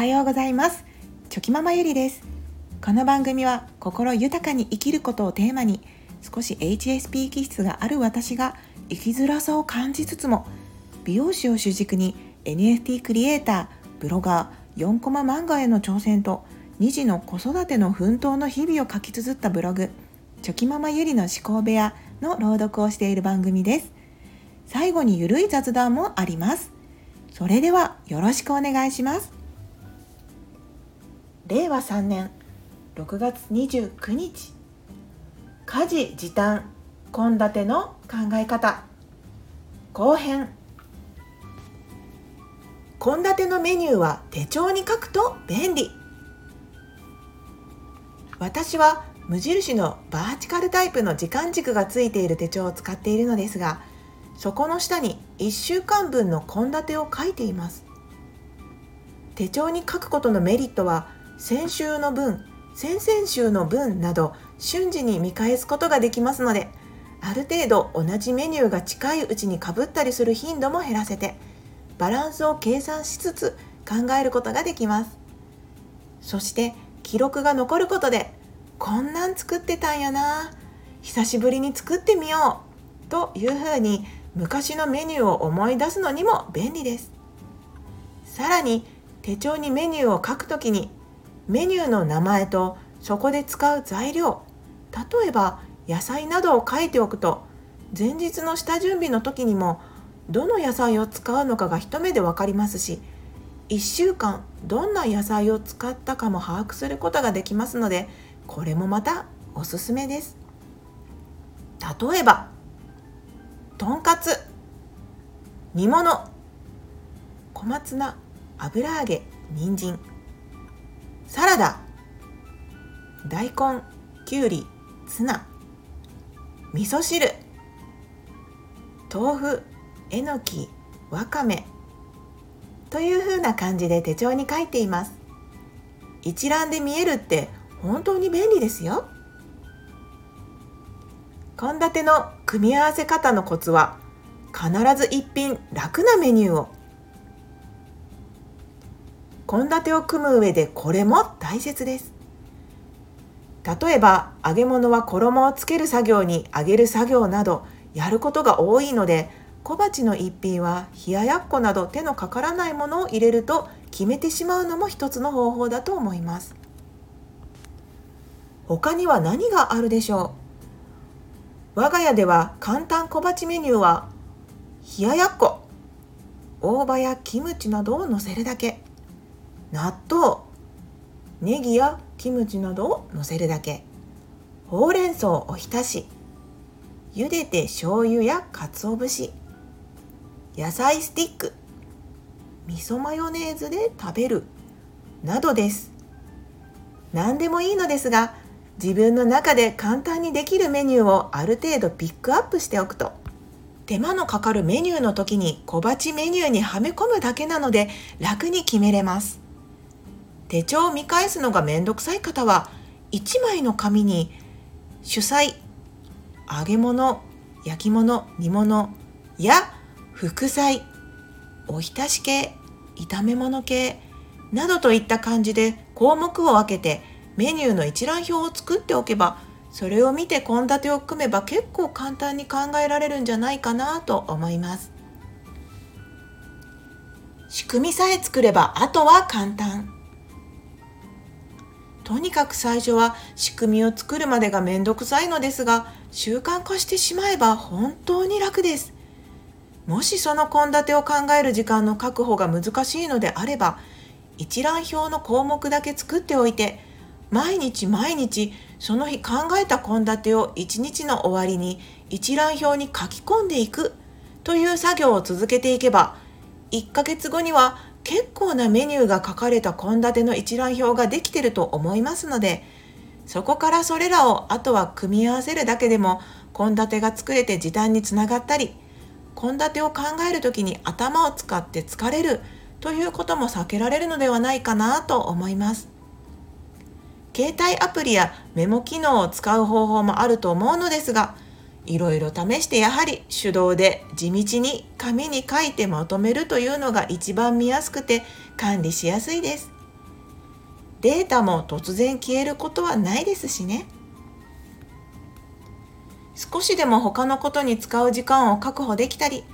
はようございます。チョキママゆりです。この番組は心豊かに生きることをテーマに少し HSP 気質がある私が生きづらさを感じつつも美容師を主軸に NFT クリエイターブロガー4コマ漫画への挑戦と2児の子育ての奮闘の日々を書き綴ったブログチョキママゆりの思考部屋の朗読をしている番組です。最後にゆるい雑談もあります。それではよろしくお願いします。令和3年6月29日。家事時短献立の考え方。後編。献立のメニューは手帳に書くと便利。私は無印のバーチカルタイプの時間軸がついている手帳を使っているのですがそこの下に1週間分の献立を書いています。手帳に書くことのメリットは先週の分先々週の分など瞬時に見返すことができますのである程度同じメニューが近いうちにかぶったりする頻度も減らせてバランスを計算しつつ考えることができます。そして記録が残ることでこんなん作ってたんやな久しぶりに作ってみようというふうに昔のメニューを思い出すのにも便利です。さらに手帳にメニューを書くときにメニューの名前とそこで使う材料例えば野菜などを書いておくと前日の下準備の時にもどの野菜を使うのかが一目で分かりますし1週間どんな野菜を使ったかも把握することができますのでこれもまたおすすめです。例えばとんかつ煮物小松菜油揚げ人参サラダ。大根きゅうりツナ。味噌汁。豆腐えのきわかめ。というふうな感じで手帳に書いています。一覧で見えるって本当に便利ですよ。献立の組み合わせ方のコツは必ず一品楽なメニューを献立を組む上でこれも大切です。例えば揚げ物は衣をつける作業に揚げる作業などやることが多いので小鉢の一品は冷ややっこなど手のかからないものを入れると決めてしまうのも一つの方法だと思います。他には何があるでしょう？我が家では簡単小鉢メニューは冷ややっこ大葉やキムチなどをのせるだけ。納豆ネギやキムチなどをのせるだけ。ほうれん草おひたし茹でて醤油や鰹節。野菜スティック。味噌マヨネーズで食べる。などです。何でもいいのですが自分の中で簡単にできるメニューをある程度ピックアップしておくと。手間のかかるメニューの時に小鉢メニューにはめ込むだけなので楽に決めれます。手帳を見返すのがめんどくさい方は1枚の紙に主菜揚げ物焼き物煮物や副菜おひたし系炒め物系などといった感じで項目を分けてメニューの一覧表を作っておけばそれを見て献立を組めば結構簡単に考えられるんじゃないかなと思います。仕組みさえ作ればあとは簡単。とにかく最初は仕組みを作るまでがめんどくさいのですが習慣化してしまえば本当に楽です。もしその献立を考える時間の確保が難しいのであれば一覧表の項目だけ作っておいて毎日毎日その日考えた献立を一日の終わりに一覧表に書き込んでいくという作業を続けていけば1ヶ月後には結構なメニューが書かれた献立の一覧表ができてると思いますのでそこからそれらをあとは組み合わせるだけでも献立が作れて時短につながったり献立を考える時に頭を使って疲れるということも避けられるのではないかなと思います。携帯アプリやメモ機能を使う方法もあると思うのですがいろいろ試してやはり手動で地道に紙に書いてまとめるというのが一番見やすくて管理しやすいです。データも突然消えることはないですしね。少しでも他のことに使う時間を確保できたり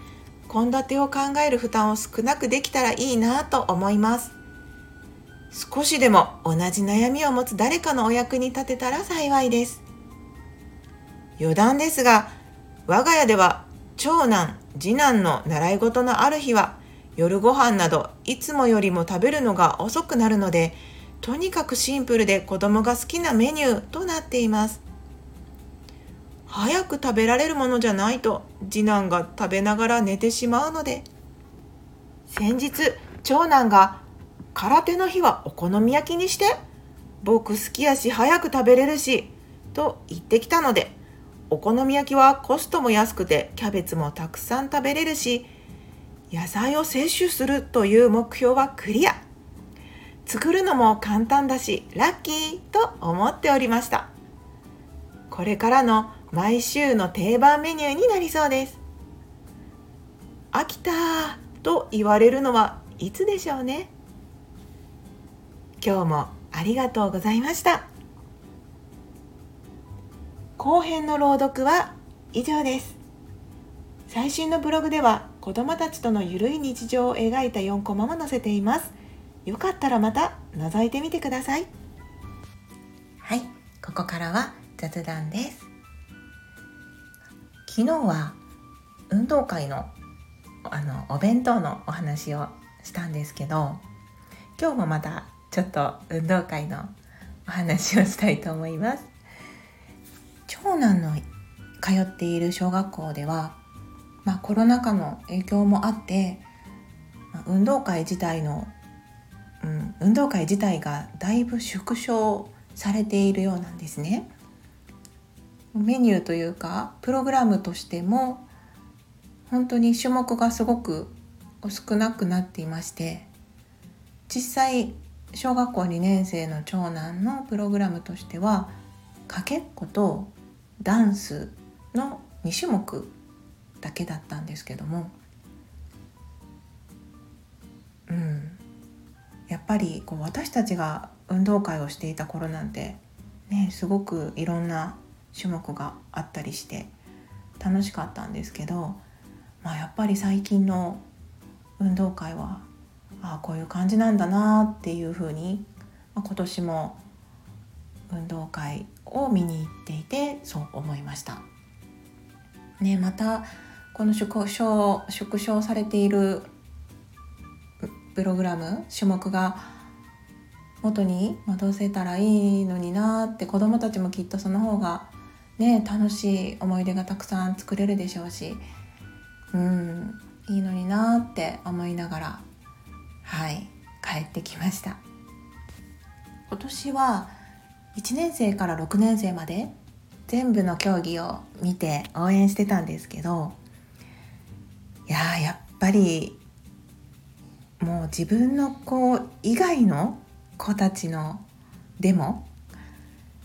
献立を考える負担を少なくできたらいいなと思います。少しでも同じ悩みを持つ誰かのお役に立てたら幸いです。余談ですが我が家では長男次男の習い事のある日は夜ご飯などいつもよりも食べるのが遅くなるのでとにかくシンプルで子供が好きなメニューとなっています。早く食べられるものじゃないと次男が食べながら寝てしまうので。先日長男が空手の日はお好み焼きにして僕好きやし早く食べれるしと言ってきたのでお好み焼きはコストも安くてキャベツもたくさん食べれるし野菜を摂取するという目標はクリア。作るのも簡単だしラッキーと思っておりました。これからの毎週の定番メニューになりそうです。飽きたと言われるのはいつでしょうね。今日もありがとうございました。後編の朗読は以上です。最新のブログでは子どもたちとのゆるい日常を描いた4コマも載せています。よかったらまた覗いてみてください。はいここからは雑談です。昨日は運動会のあのお弁当のお話をしたんですけど今日もまたちょっと運動会のお話をしたいと思います。長男の通っている小学校では、まあ、コロナ禍の影響もあって、まあ、運動会自体のうん、運動会自体がだいぶ縮小されているようなんですね。メニューというかプログラムとしても本当に種目がすごく少なくなっていまして実際小学校2年生の長男のプログラムとしてはかけっことダンスの2種目だけだったんですけどもうん。やっぱりこう私たちが運動会をしていた頃なんてねすごくいろんな種目があったりして楽しかったんですけど、まあ、やっぱり最近の運動会はああこういう感じなんだなっていうふうに、まあ、今年も運動会を見に行っていてそう思いました。ね、またこの縮小縮小されているプログラム種目が元に戻せたらいいのになって子どもたちもきっとその方がね楽しい思い出がたくさん作れるでしょうしうんいいのになって思いながらはい帰ってきました今年は1年生から6年生まで全部の競技を見て応援してたんですけどいややっぱりもう自分の子以外の子たちのでも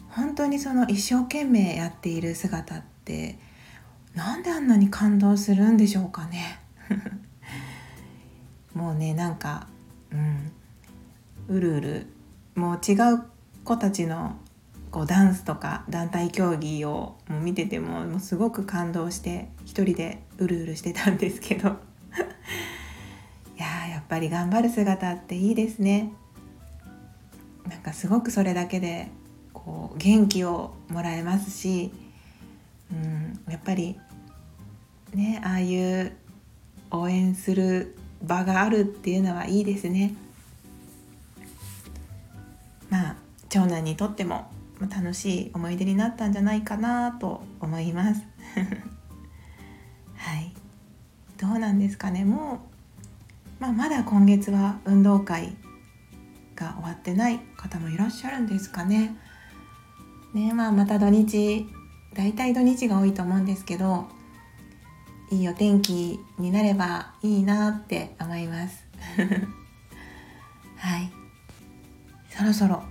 本当にその一生懸命やっている姿ってなんであんなに感動するんでしょうかね。もうねなんかうんうるうるもう違う子たちのこうダンスとか団体競技をもう見ててももうすごく感動して一人でうるうるしてたんですけど。いややっぱり頑張る姿っていいですね。なんかすごくそれだけでこう元気をもらえますし、うん、やっぱりねああいう応援する場があるっていうのはいいですね。まあ長男にとっても楽しい思い出になったんじゃないかなと思います。はい。どうなんですかね。もうまあ、まだ今月は運動会が終わってない方もいらっしゃるんですかね。ねまあ、また土日大体土日が多いと思うんですけどいいお天気になればいいなって思います。はい。そろそろ